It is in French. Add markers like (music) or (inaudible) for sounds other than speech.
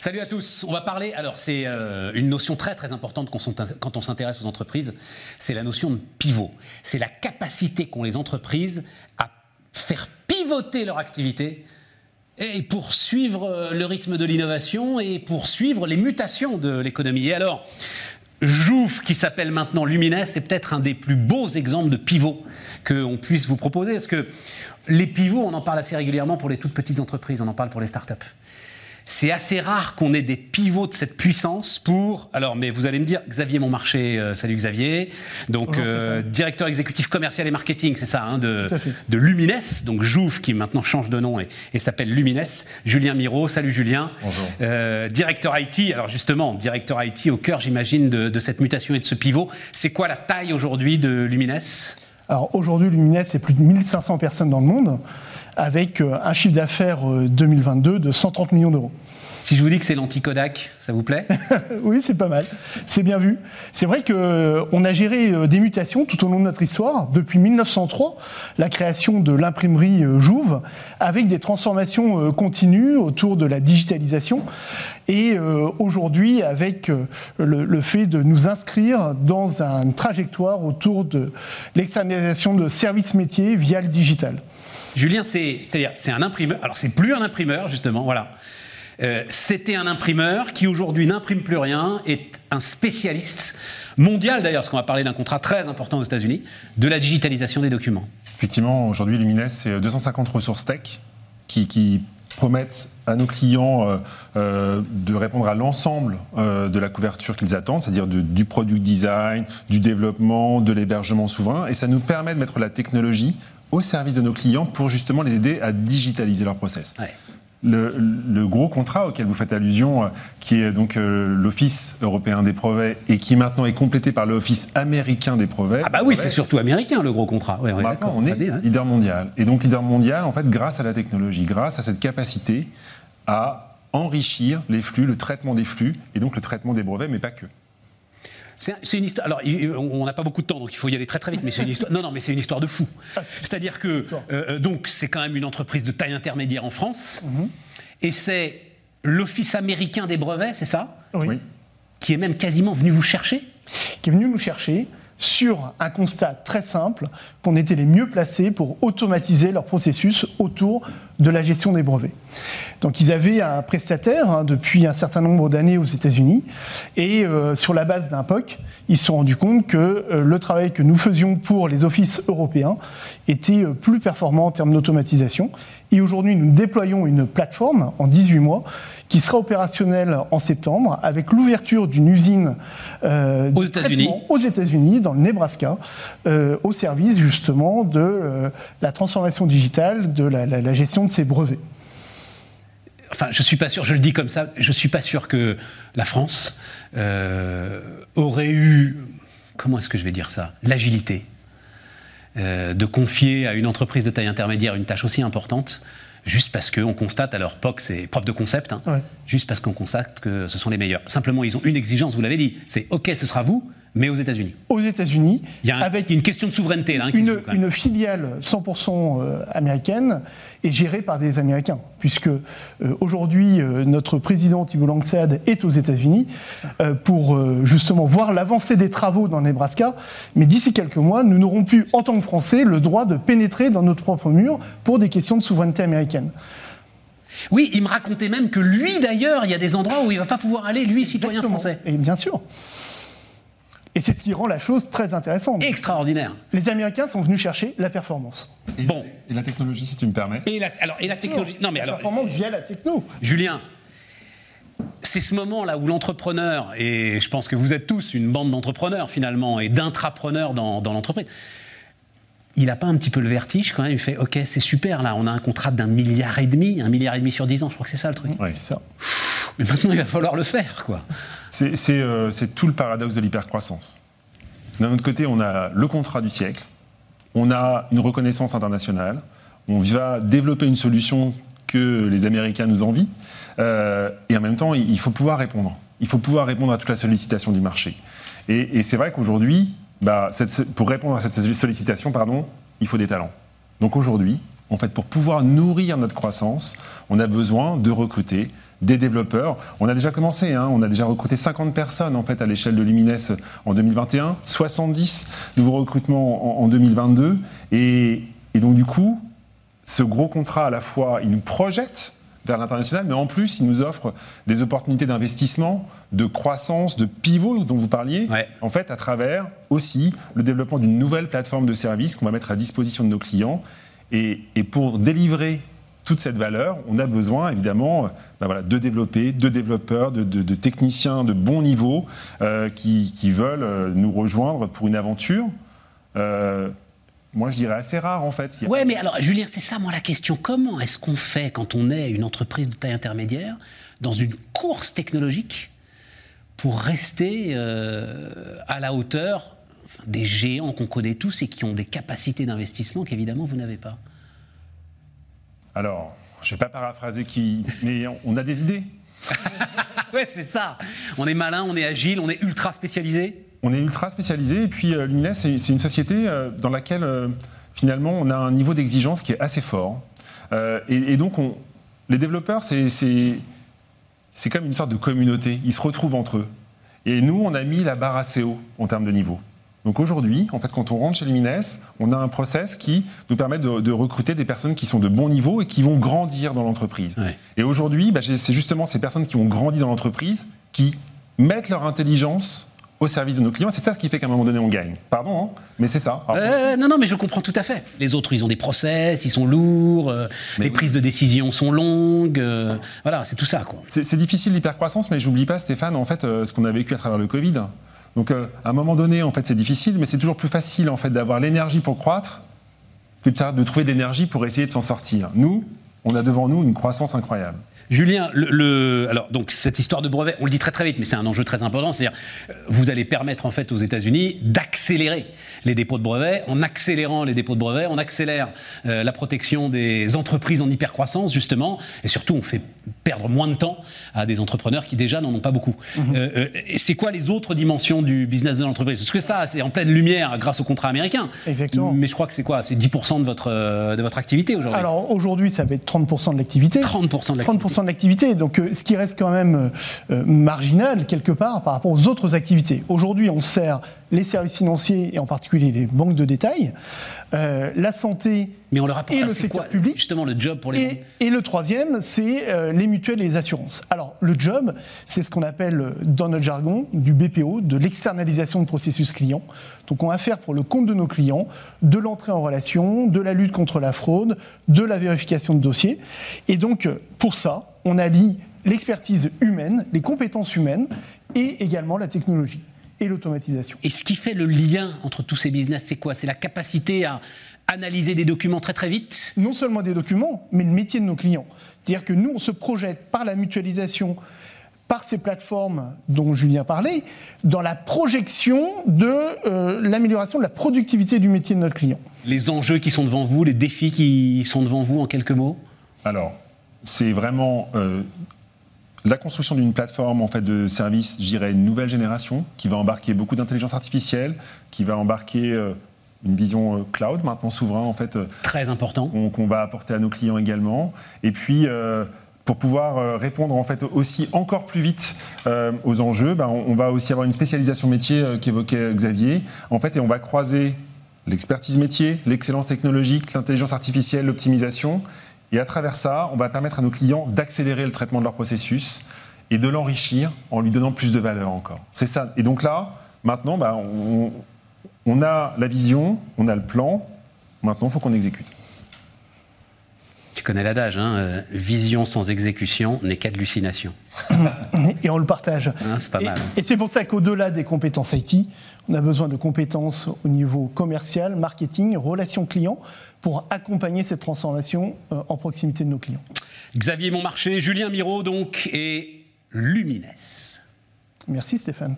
Salut à tous. On va parler. Alors, c'est euh, une notion très très importante quand on s'intéresse aux entreprises. C'est la notion de pivot. C'est la capacité qu'ont les entreprises à faire pivoter leur activité et pour suivre euh, le rythme de l'innovation et pour suivre les mutations de l'économie. Et alors, Jouf, qui s'appelle maintenant Lumines, c'est peut-être un des plus beaux exemples de pivot qu'on puisse vous proposer. Parce que les pivots, on en parle assez régulièrement pour les toutes petites entreprises, on en parle pour les startups. C'est assez rare qu'on ait des pivots de cette puissance pour. Alors, mais vous allez me dire, Xavier Monmarché, euh, salut Xavier, donc euh, directeur exécutif commercial et marketing, c'est ça, hein, de, de Lumines, donc Jouf qui maintenant change de nom et, s'appelle Lumines. Julien Miro, salut Julien. Bonjour. Euh, directeur IT, alors justement, directeur IT au cœur, j'imagine, de, de cette mutation et de ce pivot. C'est quoi la taille aujourd'hui de Lumines? Alors aujourd'hui, Lumines, c'est plus de 1500 personnes dans le monde avec euh, un chiffre d'affaires 2022 euh, de 130 millions d'euros. Si je vous dis que c'est l'anti-Kodak, ça vous plaît? (laughs) Oui, c'est pas mal. C'est bien vu. C'est vrai qu'on euh, a géré des mutations tout au long de notre histoire, depuis 1903, la création de l'imprimerie Jouve, avec des transformations continues autour de la digitalisation, et aujourd'hui avec le, fait de nous inscrire dans une trajectoire autour de l'externalisation de services métiers via le digital. Julien, c'est, un imprimeur. Alors, c'est plus un imprimeur, justement, voilà. Euh, c'était un imprimeur qui aujourd'hui n'imprime plus rien, est un spécialiste mondial d'ailleurs, parce qu'on va parler d'un contrat très important aux États-Unis, de la digitalisation des documents. Effectivement, aujourd'hui, Lumines, c'est 250 ressources tech qui, promettent à nos clients euh, euh, de répondre à l'ensemble de la couverture qu'ils attendent, c'est-à-dire du product design, du développement, de l'hébergement souverain, et ça nous permet de mettre la technologie au service de nos clients pour justement les aider à digitaliser leur process. Le, gros contrat auquel vous faites allusion, euh, qui est donc euh, l'Office européen des brevets et qui maintenant est complété par l'Office américain des brevets. Ah bah oui, c'est surtout américain le gros contrat. on, est, on est leader mondial. Et donc leader mondial, en fait, grâce à la technologie, grâce à cette capacité à enrichir les flux, le traitement des flux et donc le traitement des brevets, mais pas que. C'est une histoire. Alors, on n'a pas beaucoup de temps, donc il faut y aller très très vite. Mais c'est une histoire. Non, non, mais c'est une histoire de fou. C'est-à-dire que euh, euh, donc c'est quand même une entreprise de taille intermédiaire en France, mhm. et c'est l'Office américain des brevets, c'est ça? Oui. Qui est même quasiment venu vous chercher? Qui est venu nous chercher sur un constat très simple qu'on était les mieux placés pour automatiser leur processus autour de la gestion des brevets. Donc ils avaient un prestataire hein, depuis un certain nombre d'années aux États-Unis et euh, sur la base d'un POC, ils se sont rendus compte que euh, le travail que nous faisions pour les offices européens était euh, plus performant en termes d'automatisation. Et aujourd'hui, nous déployons une plateforme en 18 mois qui sera opérationnelle en septembre avec l'ouverture d'une usine aux États-Unis, aux États-Unis, dans le Nebraska, au service justement de la transformation digitale, de la, la gestion de ces brevets. Enfin, je suis pas sûr, je le dis comme ça, je suis pas sûr que la France euh, aurait eu, comment est-ce que je vais dire ça, l'agilité euh, de confier à une entreprise de taille intermédiaire une tâche aussi importante, juste parce qu'on constate, alors POC c'est preuve de concept, hein, juste parce qu'on constate que ce sont les meilleurs. Simplement, ils ont une exigence, vous l'avez dit, c'est OK, ce sera vous, mais aux États-Unis. Aux États-Unis, avec une question de souveraineté là. Hein, une, filiale 100% euh, américaine et gérée par des Américains, puisque euh, aujourd'hui euh, notre président Thibault Langsad est aux États-Unis pour justement voir l'avancée des travaux dans Nebraska. Mais d'ici quelques mois, nous n'aurons plus, en tant que Français, le droit de pénétrer dans notre propre mur pour des questions de souveraineté américaine. Oui, il me racontait même que lui, d'ailleurs, il y a des endroits où il ne va pas pouvoir aller, lui, citoyen français. Et bien sûr. Et c'est ce qui rend la chose très intéressante. Extraordinaire. Les Américains sont venus chercher la performance. Et, bon. Et la technologie, si tu me permets. Et la, alors, et la technologie. Non, mais alors. La performance via la techno. Julien, c'est ce moment-là où l'entrepreneur, et je pense que vous êtes tous une bande d'entrepreneurs finalement, et d'intrapreneurs dans, dans l'entreprise, il n'a pas un petit peu le vertige quand même Il fait Ok, c'est super, là, on a un contrat d'un milliard et demi, un milliard et demi sur dix ans, je crois que c'est ça le truc. Oui, c'est ça. Mais maintenant, il va falloir le faire, quoi. Euh, c'est tout le paradoxe de l'hypercroissance. D'un autre côté, on a le contrat du siècle, on a une reconnaissance internationale, on va développer une solution que les Américains nous envient, euh, et en même temps, il faut pouvoir répondre. Il faut pouvoir répondre à toute la sollicitation du marché. Et, c'est vrai qu'aujourd'hui, bah, pour répondre à cette sollicitation, pardon, il faut des talents. Donc aujourd'hui, en fait, pour pouvoir nourrir notre croissance, on a besoin de recruter des développeurs. On a déjà commencé, hein. on a déjà recruté 50 personnes en fait à l'échelle de Lumines en 2021, 70 nouveaux recrutements en, 2022. Et, et donc du coup, ce gros contrat à la fois, il nous projette vers l'international, mais en plus, il nous offre des opportunités d'investissement, de croissance, de pivot dont vous parliez, en fait, à travers aussi le développement d'une nouvelle plateforme de services qu'on va mettre à disposition de nos clients. Et, pour délivrer toute cette valeur, on a besoin évidemment ben voilà, de développer, de développeurs, de, techniciens de bon niveau euh, qui, veulent euh, nous rejoindre pour une aventure. Euh, moi, je dirais assez rare en fait. Ouais, mais alors, Julien, c'est ça, moi, la question. Comment est-ce qu'on fait quand on est une entreprise de taille intermédiaire dans une course technologique pour rester euh, à la hauteur des géants qu'on connaît tous et qui ont des capacités d'investissement qu'évidemment vous n'avez pas? Alors, je ne vais pas paraphraser qui, mais on a des idées. (laughs) ouais, c'est ça. On est malin, on est agile, on est ultra spécialisé on est ultra spécialisé et puis euh, Lumines, c'est une société euh, dans laquelle euh, finalement on a un niveau d'exigence qui est assez fort. et, donc les développeurs, c'est comme une sorte de communauté. Ils se retrouvent entre eux. Et nous, on a mis la barre assez haut en termes de niveau. Donc aujourd'hui, en fait, quand on rentre chez Lumines, on a un process qui nous permet de, recruter des personnes qui sont de bon niveau et qui vont grandir dans l'entreprise. Et aujourd'hui, bah, c'est justement ces personnes qui ont grandi dans l'entreprise qui mettent leur intelligence au service de nos clients. C'est ça ce qui fait qu'à un moment donné, on gagne. Pardon, hein, mais c'est ça. Euh, non, non, mais je comprends tout à fait. Les autres, ils ont des process, ils sont lourds, euh, les prises de décision sont longues. Euh, voilà, c'est tout ça. C'est difficile l'hypercroissance, mais j'oublie pas, Stéphane, en fait, ce qu'on a vécu à travers le Covid. Donc, à un moment donné, en fait, c'est difficile, mais c'est toujours plus facile, en fait, d'avoir l'énergie pour croître que de trouver de l'énergie pour essayer de s'en sortir. Nous, on a devant nous une croissance incroyable. Julien, le, alors donc cette histoire de brevet, on le dit très très vite, mais c'est un enjeu très important. C'est-à-dire, euh, vous allez permettre en fait aux États-Unis d'accélérer les dépôts de brevets. En accélérant les dépôts de brevets, on accélère euh, la protection des entreprises en hypercroissance justement, et surtout on fait perdre moins de temps à des entrepreneurs qui déjà n'en ont pas beaucoup. Mhm. Euh, c'est quoi les autres dimensions du business de l'entreprise? Parce que ça, c'est en pleine lumière grâce au contrat américain. Exactement. Mais je crois que c'est quoi? C'est 10% de votre de votre activité aujourd'hui. Alors aujourd'hui, ça va être 30% de l'activité. 30% de l'activité d'activité. Donc, euh, ce qui reste quand même euh, euh, marginal quelque part par rapport aux autres activités. Aujourd'hui, on sert les services financiers et en particulier les banques de détail, la santé Mais on leur et le secteur public. Justement, le job pour les et, et le troisième, c'est les mutuelles et les assurances. Alors, le job, c'est ce qu'on appelle dans notre jargon du BPO, de l'externalisation de processus client. Donc, on va faire pour le compte de nos clients de l'entrée en relation, de la lutte contre la fraude, de la vérification de dossiers. Et donc, pour ça, on allie l'expertise humaine, les compétences humaines et également la technologie et l'automatisation. Et ce qui fait le lien entre tous ces business, c'est quoi? C'est la capacité à analyser des documents très très vite? Non seulement des documents, mais le métier de nos clients. C'est-à-dire que nous, on se projette par la mutualisation, par ces plateformes dont Julien parlait, dans la projection de euh, l'amélioration de la productivité du métier de notre client. Les enjeux qui sont devant vous, les défis qui sont devant vous en quelques mots? Alors, c'est vraiment euh, la construction d'une plateforme en fait, de services, je dirais, une nouvelle génération, qui va embarquer beaucoup d'intelligence artificielle, qui va embarquer euh, une vision euh, cloud, maintenant souverain, en fait. Très important. Qu'on va apporter à nos clients également. Et puis, pour pouvoir répondre en fait aussi encore plus vite aux enjeux, ben, on, va aussi avoir une spécialisation métier qu'évoquait Xavier, en fait, et on va croiser l'expertise métier, l'excellence technologique, l'intelligence artificielle, l'optimisation, et à travers ça, on va permettre à nos clients d'accélérer le traitement de leur processus et de l'enrichir en lui donnant plus de valeur encore. C'est ça. Et donc là, maintenant, bah, on, on a la vision, on a le plan. Maintenant, il faut qu'on exécute. Connais l'adage, hein, euh, vision sans exécution n'est qu'hallucination. (laughs) et on le partage. Hein, c'est pas et, mal. Hein. Et c'est pour ça qu'au-delà des compétences IT, on a besoin de compétences au niveau commercial, marketing, relations clients, pour accompagner cette transformation euh, en proximité de nos clients. Xavier Montmarché, Julien Miro donc, et Lumines. Merci Stéphane.